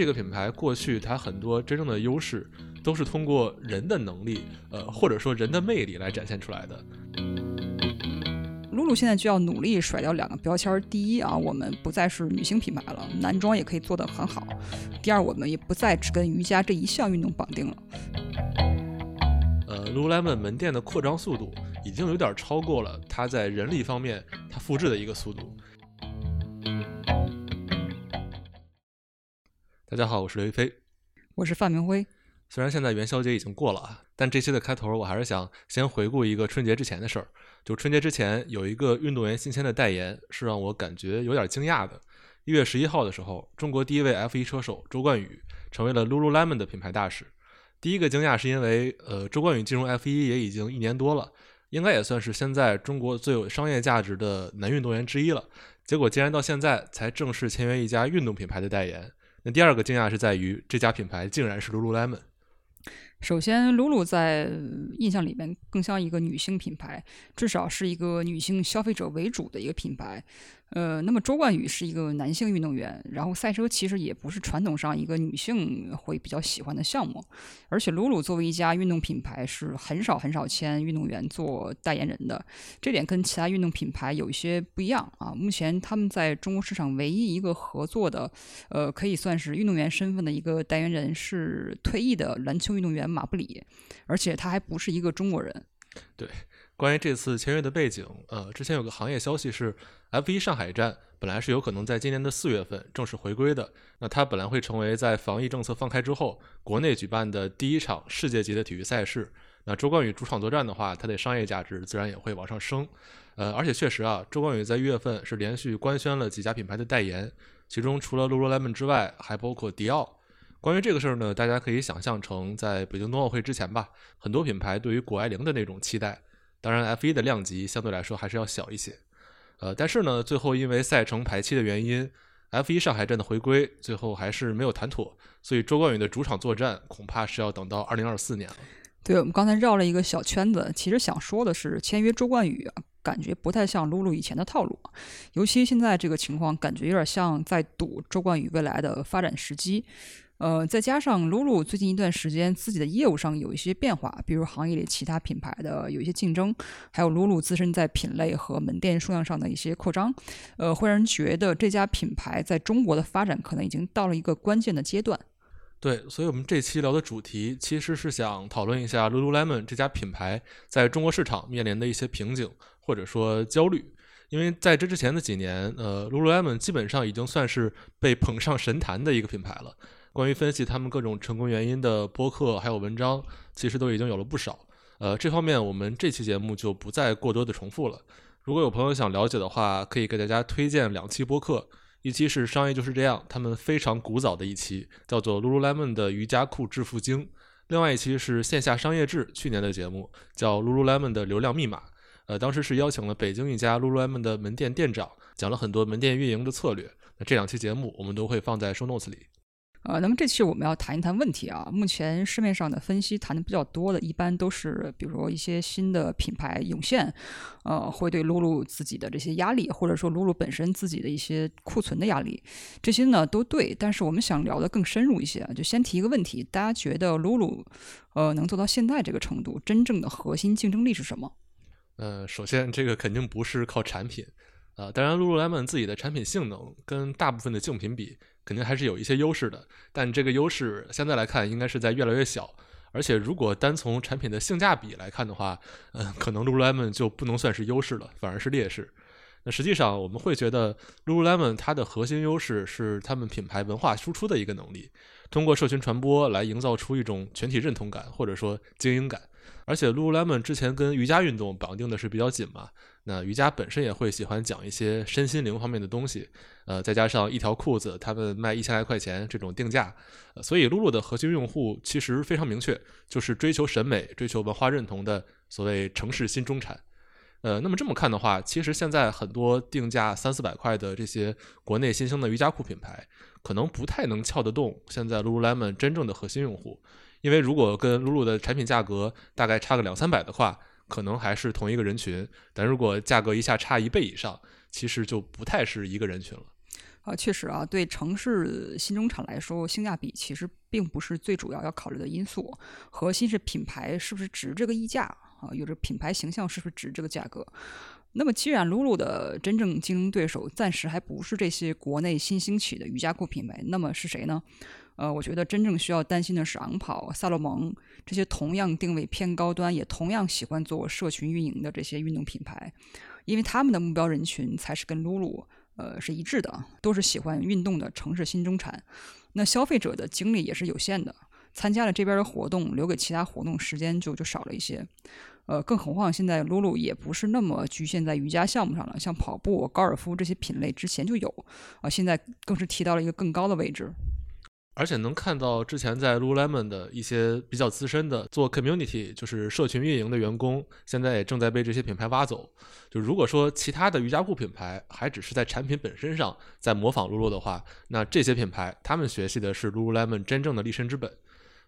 这个品牌过去它很多真正的优势都是通过人的能力，呃，或者说人的魅力来展现出来的。露露现在就要努力甩掉两个标签儿：第一啊，我们不再是女性品牌了，男装也可以做得很好；第二，我们也不再只跟瑜伽这一项运动绑定了。呃，Lululemon 门店的扩张速度已经有点超过了它在人力方面它复制的一个速度。大家好，我是刘亦菲，我是范明辉。虽然现在元宵节已经过了啊，但这期的开头我还是想先回顾一个春节之前的事儿。就春节之前有一个运动员新签的代言，是让我感觉有点惊讶的。一月十一号的时候，中国第一位 F1 车手周冠宇成为了 Lululemon 的品牌大使。第一个惊讶是因为，呃，周冠宇进入 F1 也已经一年多了，应该也算是现在中国最有商业价值的男运动员之一了。结果竟然到现在才正式签约一家运动品牌的代言。那第二个惊讶是在于这家品牌竟然是 Lululemon。首先，，Lulu 在印象里面更像一个女性品牌，至少是一个女性消费者为主的一个品牌。呃，那么周冠宇是一个男性运动员，然后赛车其实也不是传统上一个女性会比较喜欢的项目，而且鲁鲁作为一家运动品牌是很少很少签运动员做代言人的，这点跟其他运动品牌有一些不一样啊。目前他们在中国市场唯一一个合作的，呃，可以算是运动员身份的一个代言人是退役的篮球运动员马布里，而且他还不是一个中国人。对。关于这次签约的背景，呃，之前有个行业消息是，F1 上海站本来是有可能在今年的四月份正式回归的。那它本来会成为在防疫政策放开之后，国内举办的第一场世界级的体育赛事。那周冠宇主场作战的话，它的商业价值自然也会往上升。呃，而且确实啊，周冠宇在一月份是连续官宣了几家品牌的代言，其中除了 Lululemon 之外，还包括迪奥。关于这个事儿呢，大家可以想象成在北京冬奥会之前吧，很多品牌对于谷爱凌的那种期待。当然，F1 的量级相对来说还是要小一些，呃，但是呢，最后因为赛程排期的原因，F1 上海站的回归最后还是没有谈妥，所以周冠宇的主场作战恐怕是要等到2024年了。对我们刚才绕了一个小圈子，其实想说的是，签约周冠宇啊，感觉不太像露露以前的套路，尤其现在这个情况，感觉有点像在赌周冠宇未来的发展时机。呃，再加上 Lulu 最近一段时间自己的业务上有一些变化，比如行业里其他品牌的有一些竞争，还有 Lulu 自身在品类和门店数量上的一些扩张，呃，会让人觉得这家品牌在中国的发展可能已经到了一个关键的阶段。对，所以我们这期聊的主题其实是想讨论一下 Lululemon 这家品牌在中国市场面临的一些瓶颈或者说焦虑，因为在这之前的几年，呃，Lululemon 基本上已经算是被捧上神坛的一个品牌了。关于分析他们各种成功原因的播客还有文章，其实都已经有了不少。呃，这方面我们这期节目就不再过多的重复了。如果有朋友想了解的话，可以给大家推荐两期播客，一期是商业就是这样，他们非常古早的一期，叫做 Lululemon 的瑜伽裤致富经；另外一期是线下商业志去年的节目，叫 Lululemon 的流量密码。呃，当时是邀请了北京一家 Lululemon 的门店店长，讲了很多门店运营的策略。那这两期节目我们都会放在 Show Notes 里。呃，那么这期我们要谈一谈问题啊。目前市面上的分析谈的比较多的，一般都是比如说一些新的品牌涌现，呃，会对露露自己的这些压力，或者说露露本身自己的一些库存的压力，这些呢都对。但是我们想聊的更深入一些，就先提一个问题：大家觉得露露，呃，能做到现在这个程度，真正的核心竞争力是什么？呃，首先这个肯定不是靠产品，啊，当然露露 lemon 自己的产品性能跟大部分的竞品比。肯定还是有一些优势的，但这个优势现在来看应该是在越来越小。而且如果单从产品的性价比来看的话，嗯，可能 Lululemon 就不能算是优势了，反而是劣势。那实际上我们会觉得 Lululemon 它的核心优势是他们品牌文化输出的一个能力，通过社群传播来营造出一种全体认同感或者说精英感。而且 Lululemon 之前跟瑜伽运动绑定的是比较紧嘛。那瑜伽本身也会喜欢讲一些身心灵方面的东西，呃，再加上一条裤子，他们卖一千来块钱这种定价，所以露露的核心用户其实非常明确，就是追求审美、追求文化认同的所谓城市新中产。呃，那么这么看的话，其实现在很多定价三四百块的这些国内新兴的瑜伽裤品牌，可能不太能撬得动现在 Lululemon 真正的核心用户，因为如果跟露露的产品价格大概差个两三百的话。可能还是同一个人群，但如果价格一下差一倍以上，其实就不太是一个人群了。啊，确实啊，对城市新中产来说，性价比其实并不是最主要要考虑的因素，核心是品牌是不是值这个溢价啊，有着品牌形象是不是值这个价格。那么，既然露露的真正竞争对手暂时还不是这些国内新兴起的瑜伽裤品牌，那么是谁呢？呃，我觉得真正需要担心的是昂跑、萨洛蒙这些同样定位偏高端，也同样喜欢做社群运营的这些运动品牌，因为他们的目标人群才是跟露露。呃，是一致的，都是喜欢运动的城市新中产。那消费者的精力也是有限的，参加了这边的活动，留给其他活动时间就就少了一些。呃，更何况现在露露也不是那么局限在瑜伽项目上了，像跑步、高尔夫这些品类之前就有，啊，现在更是提到了一个更高的位置。而且能看到之前在 Lululemon 的一些比较资深的做 community，就是社群运营的员工，现在也正在被这些品牌挖走。就如果说其他的瑜伽裤品牌还只是在产品本身上在模仿 Lulu 的话，那这些品牌他们学习的是 Lululemon 真正的立身之本。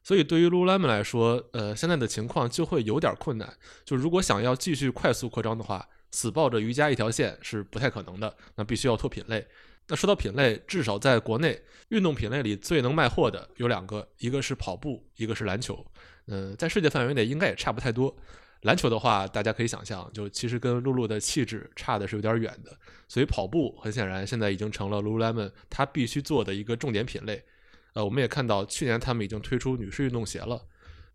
所以对于 Lululemon 来说，呃，现在的情况就会有点困难。就如果想要继续快速扩张的话，死抱着瑜伽一条线是不太可能的，那必须要拓品类。那说到品类，至少在国内运动品类里最能卖货的有两个，一个是跑步，一个是篮球。嗯，在世界范围内应该也差不太多。篮球的话，大家可以想象，就其实跟露露的气质差的是有点远的。所以跑步很显然现在已经成了 Lululemon 它必须做的一个重点品类。呃，我们也看到去年他们已经推出女士运动鞋了。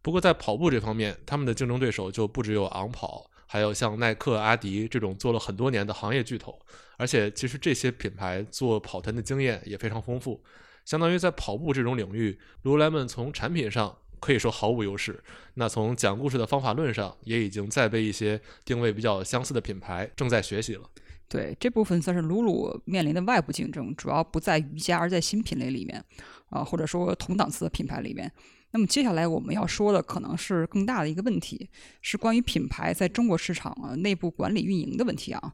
不过在跑步这方面，他们的竞争对手就不只有昂跑。还有像耐克、阿迪这种做了很多年的行业巨头，而且其实这些品牌做跑团的经验也非常丰富。相当于在跑步这种领域，Lululemon 从产品上可以说毫无优势。那从讲故事的方法论上，也已经在被一些定位比较相似的品牌正在学习了。对这部分算是 Lulu 面临的外部竞争，主要不在瑜伽，而在新品类里面，啊，或者说同档次的品牌里面。那么接下来我们要说的可能是更大的一个问题，是关于品牌在中国市场内部管理运营的问题啊。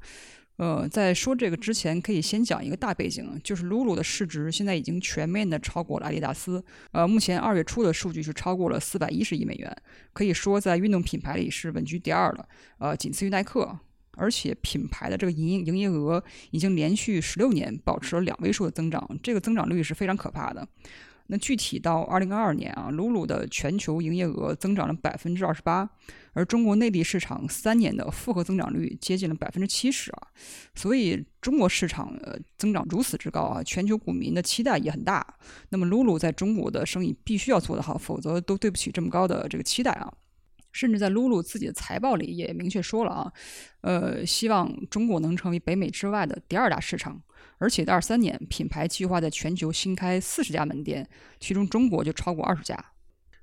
呃，在说这个之前，可以先讲一个大背景，就是 Lulu 的市值现在已经全面的超过了阿迪达斯。呃，目前二月初的数据是超过了四百一十亿美元，可以说在运动品牌里是稳居第二了，呃，仅次于耐克。而且品牌的这个营营业额已经连续十六年保持了两位数的增长，这个增长率是非常可怕的。那具体到二零二二年啊，露露的全球营业额增长了百分之二十八，而中国内地市场三年的复合增长率接近了百分之七十啊，所以中国市场呃增长如此之高啊，全球股民的期待也很大。那么露露在中国的生意必须要做得好，否则都对不起这么高的这个期待啊。甚至在露露自己的财报里也明确说了啊，呃，希望中国能成为北美之外的第二大市场。而且，在二三年，品牌计划在全球新开四十家门店，其中中国就超过二十家。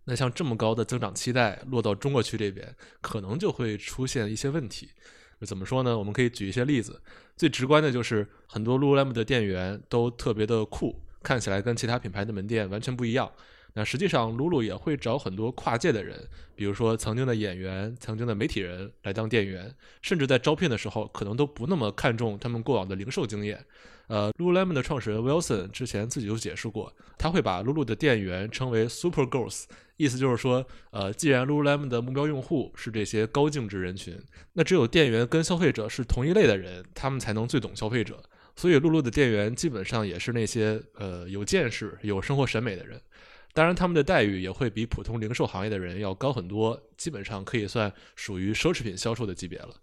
那像这么高的增长期待落到中国区这边，可能就会出现一些问题。怎么说呢？我们可以举一些例子。最直观的就是很多 Lululemon 的店员都特别的酷，看起来跟其他品牌的门店完全不一样。那实际上，露露也会找很多跨界的人，比如说曾经的演员、曾经的媒体人来当店员，甚至在招聘的时候，可能都不那么看重他们过往的零售经验。呃，Lululemon 的创始人 Wilson 之前自己就解释过，他会把露露的店员称为 Super Girls，意思就是说，呃，既然 Lululemon 的目标用户是这些高净值人群，那只有店员跟消费者是同一类的人，他们才能最懂消费者。所以，露露的店员基本上也是那些呃有见识、有生活审美的人。当然，他们的待遇也会比普通零售行业的人要高很多，基本上可以算属于奢侈品销售的级别了。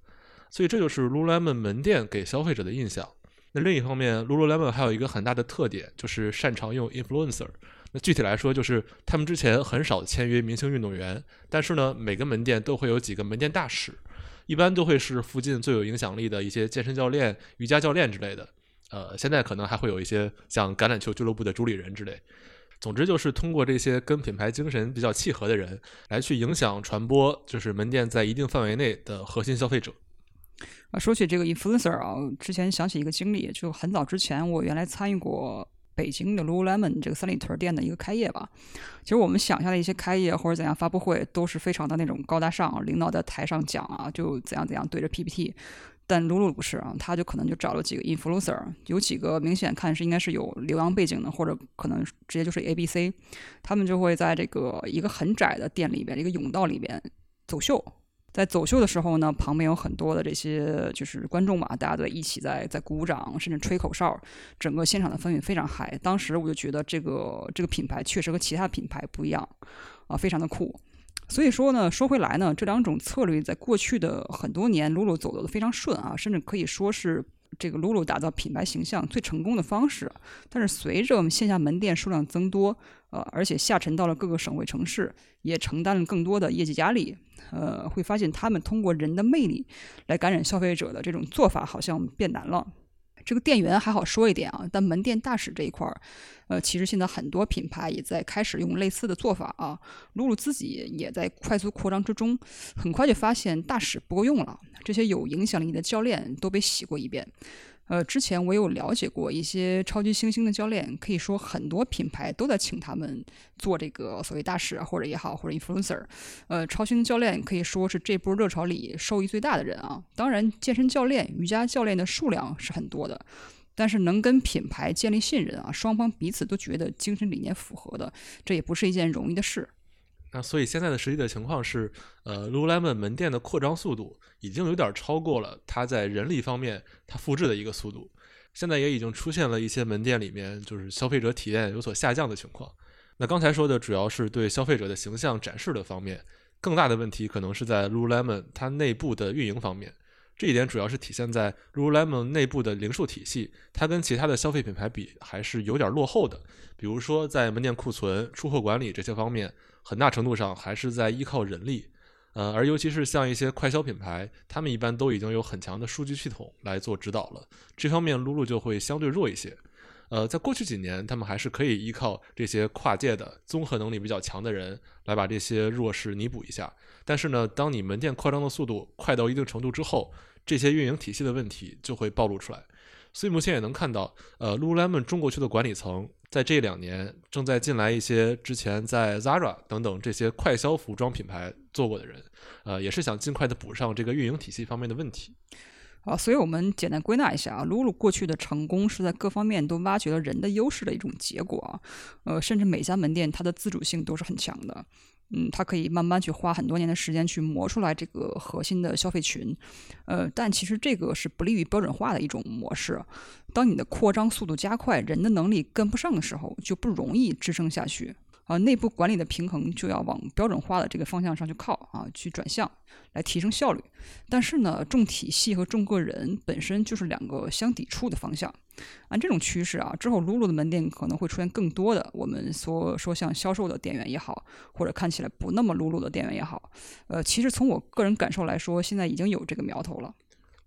所以这就是 Lululemon 门店给消费者的印象。那另一方面，Lululemon 还有一个很大的特点，就是擅长用 influencer。那具体来说，就是他们之前很少签约明星运动员，但是呢，每个门店都会有几个门店大使，一般都会是附近最有影响力的一些健身教练、瑜伽教练之类的。呃，现在可能还会有一些像橄榄球俱乐部的主理人之类。总之就是通过这些跟品牌精神比较契合的人来去影响传播，就是门店在一定范围内的核心消费者。啊，说起这个 influencer 啊，之前想起一个经历，就很早之前我原来参与过北京的 Lululemon 这个三里屯店的一个开业吧。其实我们想象的一些开业或者怎样发布会都是非常的那种高大上，领导在台上讲啊，就怎样怎样对着 PPT。但露露不是啊，他就可能就找了几个 influencer，有几个明显看是应该是有留洋背景的，或者可能直接就是 A B C，他们就会在这个一个很窄的店里边，一个甬道里边走秀在走秀的时候呢，旁边有很多的这些就是观众嘛，大家都一起在在鼓掌，甚至吹口哨，整个现场的氛围非常嗨。当时我就觉得这个这个品牌确实和其他品牌不一样，啊，非常的酷。所以说呢，说回来呢，这两种策略在过去的很多年，露露走的都非常顺啊，甚至可以说是这个露露打造品牌形象最成功的方式。但是随着我们线下门店数量增多，呃，而且下沉到了各个省会城市，也承担了更多的业绩压力。呃，会发现他们通过人的魅力来感染消费者的这种做法好像变难了。这个店员还好说一点啊，但门店大使这一块儿，呃，其实现在很多品牌也在开始用类似的做法啊。露露自己也在快速扩张之中，很快就发现大使不够用了，这些有影响力的教练都被洗过一遍。呃，之前我有了解过一些超级新星的教练，可以说很多品牌都在请他们做这个所谓大使或者也好，或者 influencer。呃，超星教练可以说是这波热潮里受益最大的人啊。当然，健身教练、瑜伽教练的数量是很多的，但是能跟品牌建立信任啊，双方彼此都觉得精神理念符合的，这也不是一件容易的事。那所以现在的实际的情况是，呃，Lululemon 门店的扩张速度已经有点超过了它在人力方面它复制的一个速度。现在也已经出现了一些门店里面就是消费者体验有所下降的情况。那刚才说的主要是对消费者的形象展示的方面，更大的问题可能是在 Lululemon 它内部的运营方面。这一点主要是体现在 Lululemon 内部的零售体系，它跟其他的消费品牌比还是有点落后的。比如说在门店库存、出货管理这些方面。很大程度上还是在依靠人力，呃，而尤其是像一些快消品牌，他们一般都已经有很强的数据系统来做指导了。这方面，露露就会相对弱一些。呃，在过去几年，他们还是可以依靠这些跨界的综合能力比较强的人来把这些弱势弥补一下。但是呢，当你门店扩张的速度快到一定程度之后，这些运营体系的问题就会暴露出来。所以目前也能看到，呃，Lululemon 中国区的管理层。在这两年，正在进来一些之前在 Zara 等等这些快消服装品牌做过的人，呃，也是想尽快的补上这个运营体系方面的问题。啊，所以我们简单归纳一下啊，Lulu 过去的成功是在各方面都挖掘了人的优势的一种结果啊，呃，甚至每家门店它的自主性都是很强的。嗯，它可以慢慢去花很多年的时间去磨出来这个核心的消费群，呃，但其实这个是不利于标准化的一种模式。当你的扩张速度加快，人的能力跟不上的时候，就不容易支撑下去。啊，内部管理的平衡就要往标准化的这个方向上去靠啊，去转向，来提升效率。但是呢，重体系和重个人本身就是两个相抵触的方向。按这种趋势啊，之后露露的门店可能会出现更多的我们所说像销售的店员也好，或者看起来不那么露露的店员也好。呃，其实从我个人感受来说，现在已经有这个苗头了。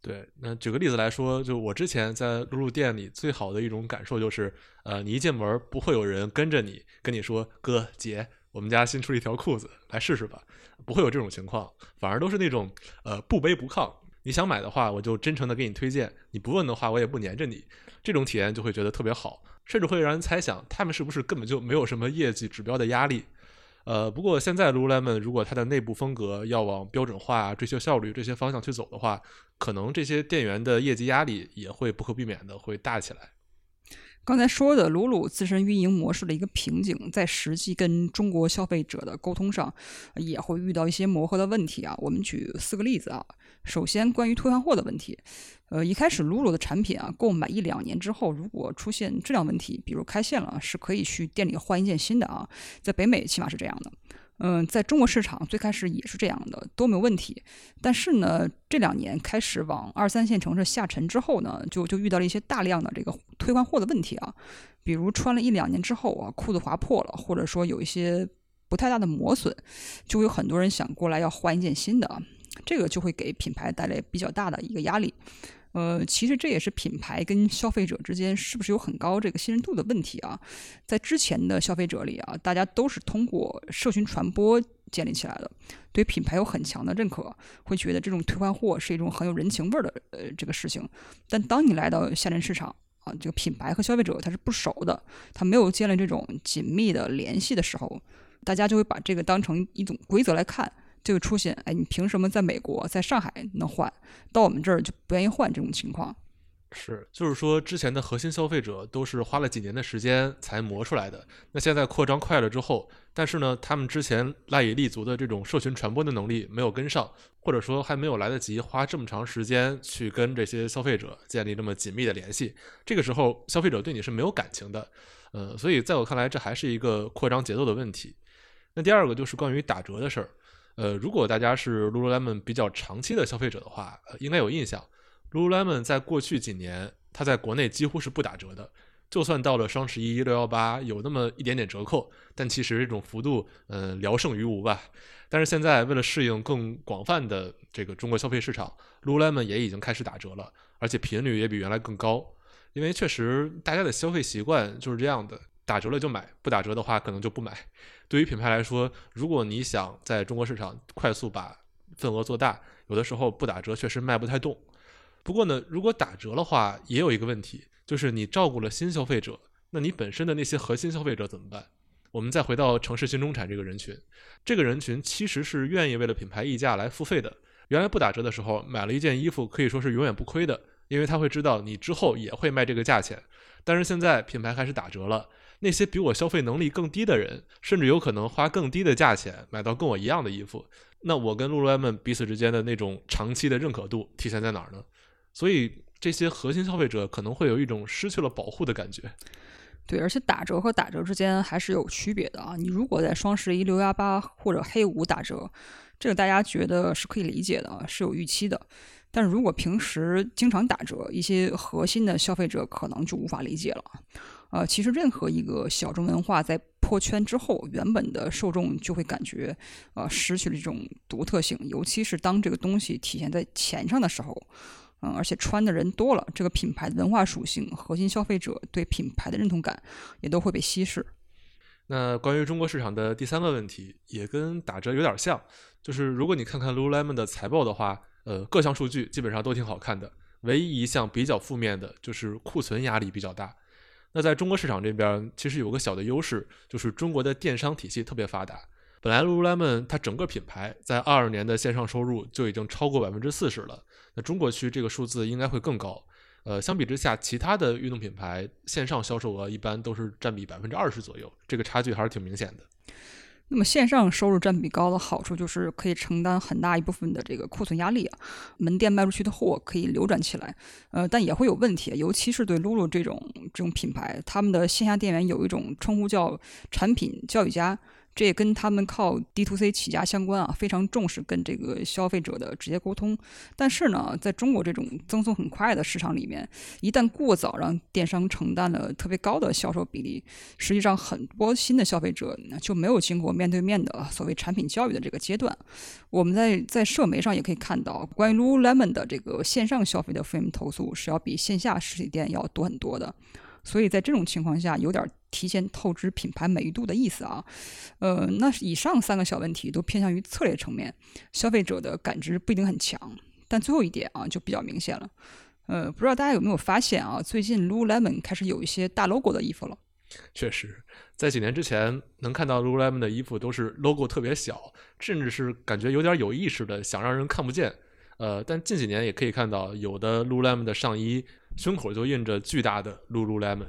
对，那举个例子来说，就我之前在露露店里最好的一种感受就是，呃，你一进门不会有人跟着你跟你说哥姐，我们家新出了一条裤子，来试试吧，不会有这种情况，反而都是那种呃不卑不亢，你想买的话我就真诚的给你推荐，你不问的话我也不粘着你，这种体验就会觉得特别好，甚至会让人猜想他们是不是根本就没有什么业绩指标的压力。呃，不过现在 Lululemon 如果它的内部风格要往标准化、追求效率这些方向去走的话，可能这些店员的业绩压力也会不可避免的会大起来。刚才说的鲁鲁自身运营模式的一个瓶颈，在实际跟中国消费者的沟通上，也会遇到一些磨合的问题啊。我们举四个例子啊。首先，关于退换货的问题，呃，一开始鲁鲁的产品啊，购买一两年之后，如果出现质量问题，比如开线了，是可以去店里换一件新的啊。在北美起码是这样的，嗯，在中国市场最开始也是这样的，都没有问题。但是呢，这两年开始往二三线城市下沉之后呢，就就遇到了一些大量的这个退换货的问题啊，比如穿了一两年之后啊，裤子划破了，或者说有一些不太大的磨损，就会有很多人想过来要换一件新的。这个就会给品牌带来比较大的一个压力，呃，其实这也是品牌跟消费者之间是不是有很高这个信任度的问题啊？在之前的消费者里啊，大家都是通过社群传播建立起来的，对品牌有很强的认可，会觉得这种退换货是一种很有人情味儿的呃这个事情。但当你来到下沉市场啊，这个品牌和消费者他是不熟的，他没有建立这种紧密的联系的时候，大家就会把这个当成一种规则来看。就会出现，哎，你凭什么在美国、在上海能换，到我们这儿就不愿意换这种情况？是，就是说之前的核心消费者都是花了几年的时间才磨出来的，那现在扩张快了之后，但是呢，他们之前赖以立足的这种社群传播的能力没有跟上，或者说还没有来得及花这么长时间去跟这些消费者建立这么紧密的联系，这个时候消费者对你是没有感情的，呃，所以在我看来，这还是一个扩张节奏的问题。那第二个就是关于打折的事儿，呃，如果大家是 Lululemon 比较长期的消费者的话，呃，应该有印象。Lululemon 在过去几年，它在国内几乎是不打折的。就算到了双十一、六幺八有那么一点点折扣，但其实这种幅度，呃，聊胜于无吧。但是现在为了适应更广泛的这个中国消费市场，Lululemon 也已经开始打折了，而且频率也比原来更高。因为确实大家的消费习惯就是这样的，打折了就买，不打折的话可能就不买。对于品牌来说，如果你想在中国市场快速把份额做大，有的时候不打折确实卖不太动。不过呢，如果打折的话，也有一个问题，就是你照顾了新消费者，那你本身的那些核心消费者怎么办？我们再回到城市新中产这个人群，这个人群其实是愿意为了品牌溢价来付费的。原来不打折的时候，买了一件衣服可以说是永远不亏的，因为他会知道你之后也会卖这个价钱。但是现在品牌开始打折了，那些比我消费能力更低的人，甚至有可能花更低的价钱买到跟我一样的衣服。那我跟 Lululemon 彼此之间的那种长期的认可度体现在哪儿呢？所以这些核心消费者可能会有一种失去了保护的感觉。对，而且打折和打折之间还是有区别的啊。你如果在双十一、六幺八或者黑五打折，这个大家觉得是可以理解的，是有预期的。但是如果平时经常打折，一些核心的消费者可能就无法理解了。呃，其实任何一个小众文化在破圈之后，原本的受众就会感觉呃失去了这种独特性，尤其是当这个东西体现在钱上的时候。嗯，而且穿的人多了，这个品牌的文化属性、核心消费者对品牌的认同感也都会被稀释。那关于中国市场的第三个问题，也跟打折有点像，就是如果你看看 Lululemon 的财报的话，呃，各项数据基本上都挺好看的，唯一一项比较负面的就是库存压力比较大。那在中国市场这边，其实有个小的优势，就是中国的电商体系特别发达。本来 Lululemon 它整个品牌在二二年的线上收入就已经超过百分之四十了。那中国区这个数字应该会更高，呃，相比之下，其他的运动品牌线上销售额一般都是占比百分之二十左右，这个差距还是挺明显的。那么线上收入占比高的好处就是可以承担很大一部分的这个库存压力啊，门店卖出去的货可以流转起来，呃，但也会有问题，尤其是对 Lulu 这种这种品牌，他们的线下店员有一种称呼叫产品教育家。这也跟他们靠 D to C 起家相关啊，非常重视跟这个消费者的直接沟通。但是呢，在中国这种增速很快的市场里面，一旦过早让电商承担了特别高的销售比例，实际上很多新的消费者就没有经过面对面的所谓产品教育的这个阶段。我们在在社媒上也可以看到，关于 Lululemon 的这个线上消费的负面投诉是要比线下实体店要多很多的。所以在这种情况下，有点提前透支品牌美誉度的意思啊。呃，那以上三个小问题都偏向于策略层面，消费者的感知不一定很强。但最后一点啊，就比较明显了。呃，不知道大家有没有发现啊，最近 Lululemon 开始有一些大 logo 的衣服了。确实，在几年之前，能看到 Lululemon 的衣服都是 logo 特别小，甚至是感觉有点有意识的想让人看不见。呃，但近几年也可以看到，有的 Lululemon 的上衣。胸口就印着巨大的 Lululemon，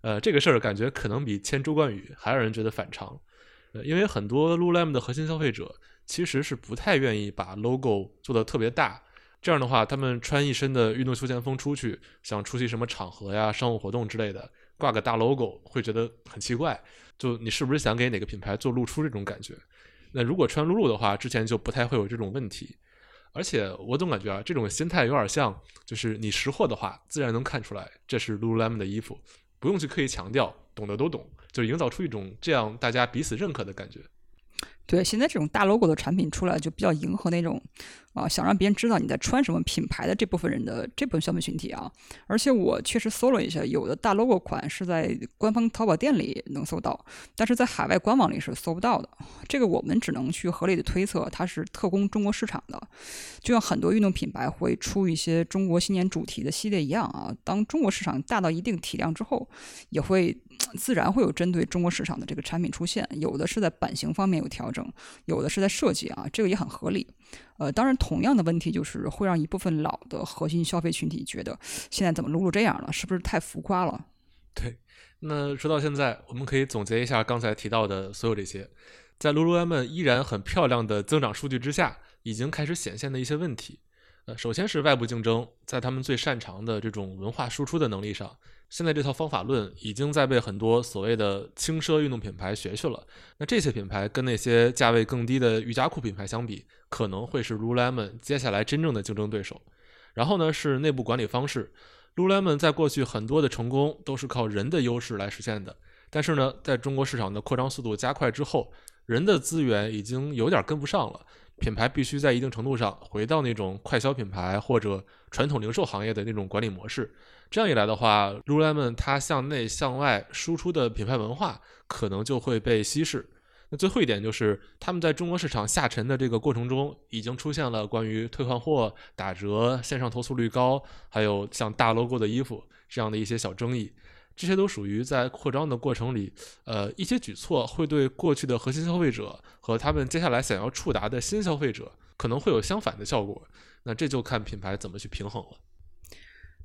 呃，这个事儿感觉可能比签周冠宇还让人觉得反常，呃，因为很多 Lululemon 的核心消费者其实是不太愿意把 logo 做的特别大，这样的话，他们穿一身的运动休闲风出去，想出席什么场合呀、商务活动之类的，挂个大 logo 会觉得很奇怪，就你是不是想给哪个品牌做露出这种感觉？那如果穿露露的话，之前就不太会有这种问题。而且我总感觉啊，这种心态有点像，就是你识货的话，自然能看出来这是 Lululemon 的衣服，不用去刻意强调，懂的都懂，就营造出一种这样大家彼此认可的感觉。对，现在这种大 logo 的产品出来，就比较迎合那种啊，想让别人知道你在穿什么品牌的这部分人的这部分消费群体啊。而且我确实搜了一下，有的大 logo 款是在官方淘宝店里能搜到，但是在海外官网里是搜不到的。这个我们只能去合理的推测，它是特供中国市场的。就像很多运动品牌会出一些中国新年主题的系列一样啊，当中国市场大到一定体量之后，也会自然会有针对中国市场的这个产品出现，有的是在版型方面有调整，有的是在设计啊，这个也很合理。呃，当然，同样的问题就是会让一部分老的核心消费群体觉得，现在怎么露露这样了，是不是太浮夸了？对，那说到现在，我们可以总结一下刚才提到的所有这些，在 Lululemon 依然很漂亮的增长数据之下，已经开始显现的一些问题。呃，首先是外部竞争，在他们最擅长的这种文化输出的能力上，现在这套方法论已经在被很多所谓的轻奢运动品牌学去了。那这些品牌跟那些价位更低的瑜伽裤品牌相比，可能会是 Lululemon 接下来真正的竞争对手。然后呢，是内部管理方式，Lululemon 在过去很多的成功都是靠人的优势来实现的，但是呢，在中国市场的扩张速度加快之后，人的资源已经有点跟不上了。品牌必须在一定程度上回到那种快消品牌或者传统零售行业的那种管理模式。这样一来的话，Lululemon 它向内向外输出的品牌文化可能就会被稀释。那最后一点就是，他们在中国市场下沉的这个过程中，已经出现了关于退换货、打折、线上投诉率高，还有像大 logo 的衣服这样的一些小争议。这些都属于在扩张的过程里，呃，一些举措会对过去的核心消费者和他们接下来想要触达的新消费者可能会有相反的效果。那这就看品牌怎么去平衡了。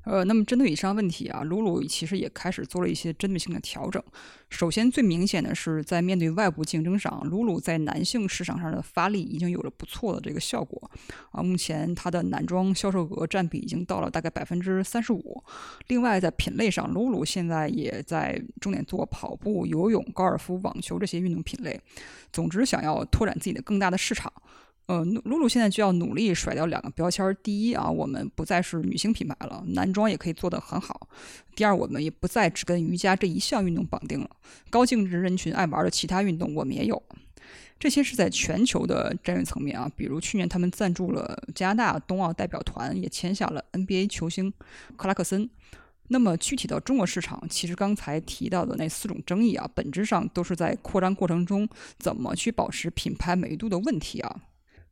呃，那么针对以上问题啊，露露其实也开始做了一些针对性的调整。首先，最明显的是在面对外部竞争上，露露在男性市场上的发力已经有了不错的这个效果啊。目前它的男装销售额占比已经到了大概百分之三十五。另外，在品类上，露露现在也在重点做跑步、游泳、高尔夫、网球这些运动品类。总之，想要拓展自己的更大的市场。呃，露露现在就要努力甩掉两个标签。第一啊，我们不再是女性品牌了，男装也可以做得很好。第二，我们也不再只跟瑜伽这一项运动绑定了，高净值人群爱玩的其他运动我们也有。这些是在全球的战略层面啊，比如去年他们赞助了加拿大冬奥代表团，也签下了 NBA 球星克拉克森。那么具体到中国市场，其实刚才提到的那四种争议啊，本质上都是在扩张过程中怎么去保持品牌美誉度的问题啊。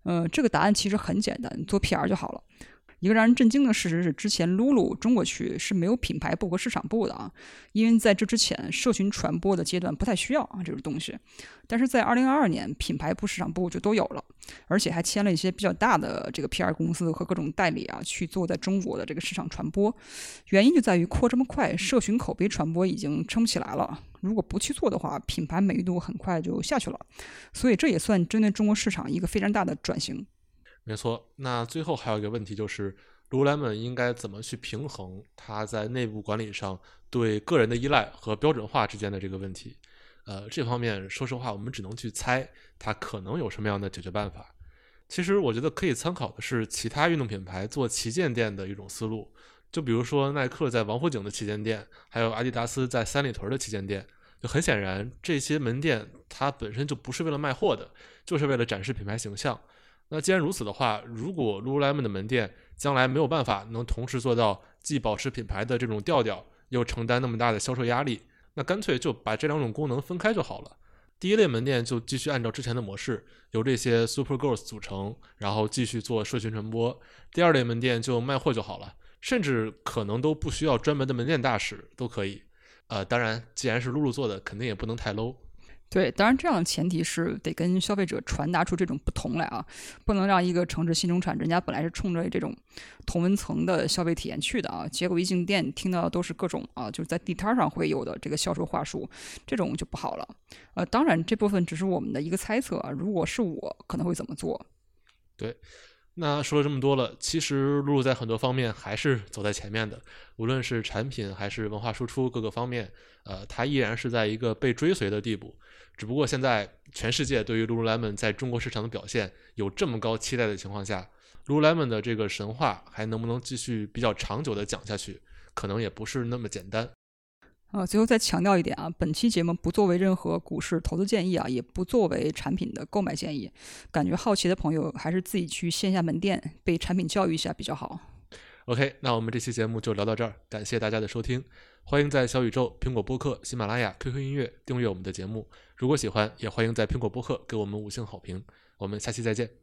嗯，这个答案其实很简单，做 PR 就好了。一个让人震惊的事实是，之前 Lulu 中国区是没有品牌部和市场部的啊，因为在这之前，社群传播的阶段不太需要啊这种东西。但是在二零二二年，品牌部、市场部就都有了，而且还签了一些比较大的这个 PR 公司和各种代理啊，去做在中国的这个市场传播。原因就在于扩这么快，社群口碑传播已经撑不起来了。如果不去做的话，品牌美誉度很快就下去了。所以这也算针对中国市场一个非常大的转型。没错，那最后还有一个问题就是 Lululemon 应该怎么去平衡它在内部管理上对个人的依赖和标准化之间的这个问题？呃，这方面说实话，我们只能去猜它可能有什么样的解决办法。其实我觉得可以参考的是其他运动品牌做旗舰店的一种思路，就比如说耐克在王府井的旗舰店，还有阿迪达斯在三里屯的旗舰店。就很显然，这些门店它本身就不是为了卖货的，就是为了展示品牌形象。那既然如此的话，如果 Lululemon 的门店将来没有办法能同时做到既保持品牌的这种调调，又承担那么大的销售压力，那干脆就把这两种功能分开就好了。第一类门店就继续按照之前的模式，由这些 Super Girls 组成，然后继续做社群传播。第二类门店就卖货就好了，甚至可能都不需要专门的门店大使都可以。呃，当然，既然是露露做的，肯定也不能太 low。对，当然这样的前提是得跟消费者传达出这种不同来啊，不能让一个城市新中产，人家本来是冲着这种同温层的消费体验去的啊，结果一进店听到都是各种啊，就是在地摊上会有的这个销售话术，这种就不好了。呃，当然这部分只是我们的一个猜测啊，如果是我可能会怎么做？对。那说了这么多了，其实露露在很多方面还是走在前面的，无论是产品还是文化输出各个方面，呃，它依然是在一个被追随的地步。只不过现在全世界对于 Lululemon 在中国市场的表现有这么高期待的情况下，Lululemon 的这个神话还能不能继续比较长久的讲下去，可能也不是那么简单。啊，最后再强调一点啊，本期节目不作为任何股市投资建议啊，也不作为产品的购买建议。感觉好奇的朋友还是自己去线下门店被产品教育一下比较好。OK，那我们这期节目就聊到这儿，感谢大家的收听，欢迎在小宇宙、苹果播客、喜马拉雅、QQ 音乐订阅我们的节目。如果喜欢，也欢迎在苹果播客给我们五星好评。我们下期再见。